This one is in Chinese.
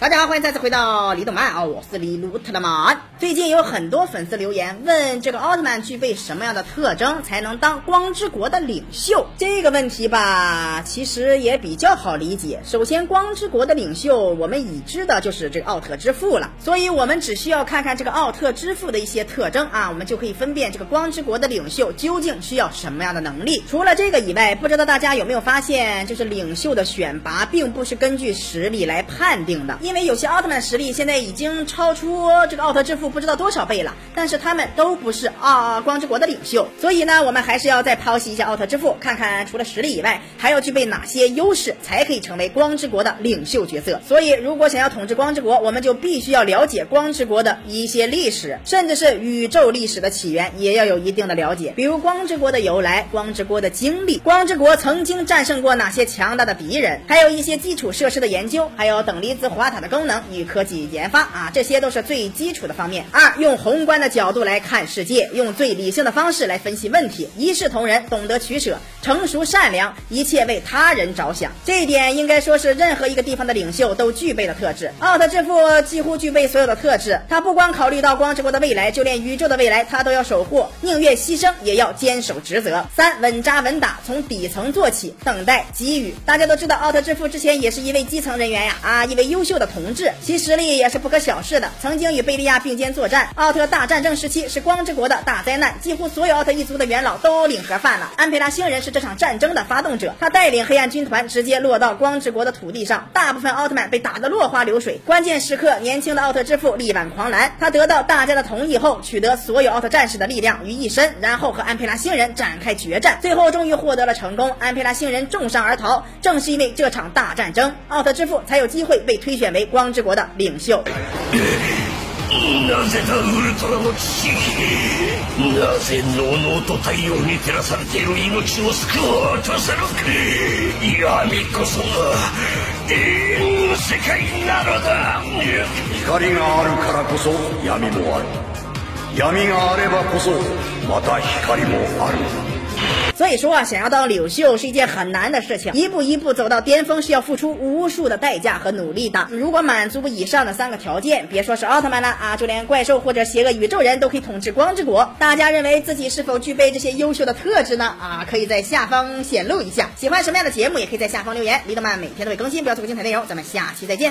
大家好，欢迎再次回到李动漫啊，我是李鲁特的曼。最近有很多粉丝留言问，这个奥特曼具备什么样的特征才能当光之国的领袖？这个问题吧，其实也比较好理解。首先，光之国的领袖，我们已知的就是这个奥特之父了，所以我们只需要看看这个奥特之父的一些特征啊，我们就可以分辨这个光之国的领袖究竟需要什么样的能力。除了这个以外，不知道大家有没有发现，就是领袖的选拔并不是根据实力来判定的。因为有些奥特曼实力现在已经超出这个奥特之父不知道多少倍了，但是他们都不是啊光之国的领袖，所以呢，我们还是要再剖析一下奥特之父，看看除了实力以外，还要具备哪些优势才可以成为光之国的领袖角色。所以，如果想要统治光之国，我们就必须要了解光之国的一些历史，甚至是宇宙历史的起源，也要有一定的了解。比如光之国的由来、光之国的经历、光之国曾经战胜过哪些强大的敌人，还有一些基础设施的研究，还有等离子火塔。的功能与科技研发啊，这些都是最基础的方面。二，用宏观的角度来看世界，用最理性的方式来分析问题，一视同仁，懂得取舍，成熟善良，一切为他人着想。这一点应该说是任何一个地方的领袖都具备的特质。奥特之父几乎具备所有的特质，他不光考虑到光之国的未来，就连宇宙的未来他都要守护，宁愿牺牲也要坚守职责。三，稳扎稳打，从底层做起，等待机遇。大家都知道，奥特之父之前也是一位基层人员呀，啊，一位优秀的。同志，其实力也是不可小视的。曾经与贝利亚并肩作战，奥特大战争时期是光之国的大灾难，几乎所有奥特一族的元老都领盒饭了。安培拉星人是这场战争的发动者，他带领黑暗军团直接落到光之国的土地上，大部分奥特曼被打得落花流水。关键时刻，年轻的奥特之父力挽狂澜，他得到大家的同意后，取得所有奥特战士的力量于一身，然后和安培拉星人展开决战，最后终于获得了成功。安培拉星人重伤而逃，正是因为这场大战争，奥特之父才有机会被推选为。光之国的领袖。なぜだウルトラの奇跡なぜのうのうと太陽に照らされている命を救おうとするか。闇こそが永遠の世界なのだ。光があるからこそ闇もある。闇があればこそまた光もある。のだ所以说啊，想要当领袖是一件很难的事情，一步一步走到巅峰是要付出无数的代价和努力的。如果满足以上的三个条件，别说是奥特曼了啊，就连怪兽或者邪恶宇宙人都可以统治光之国。大家认为自己是否具备这些优秀的特质呢？啊，可以在下方显露一下。喜欢什么样的节目，也可以在下方留言。李德曼每天都会更新，不要错过精彩内容。咱们下期再见。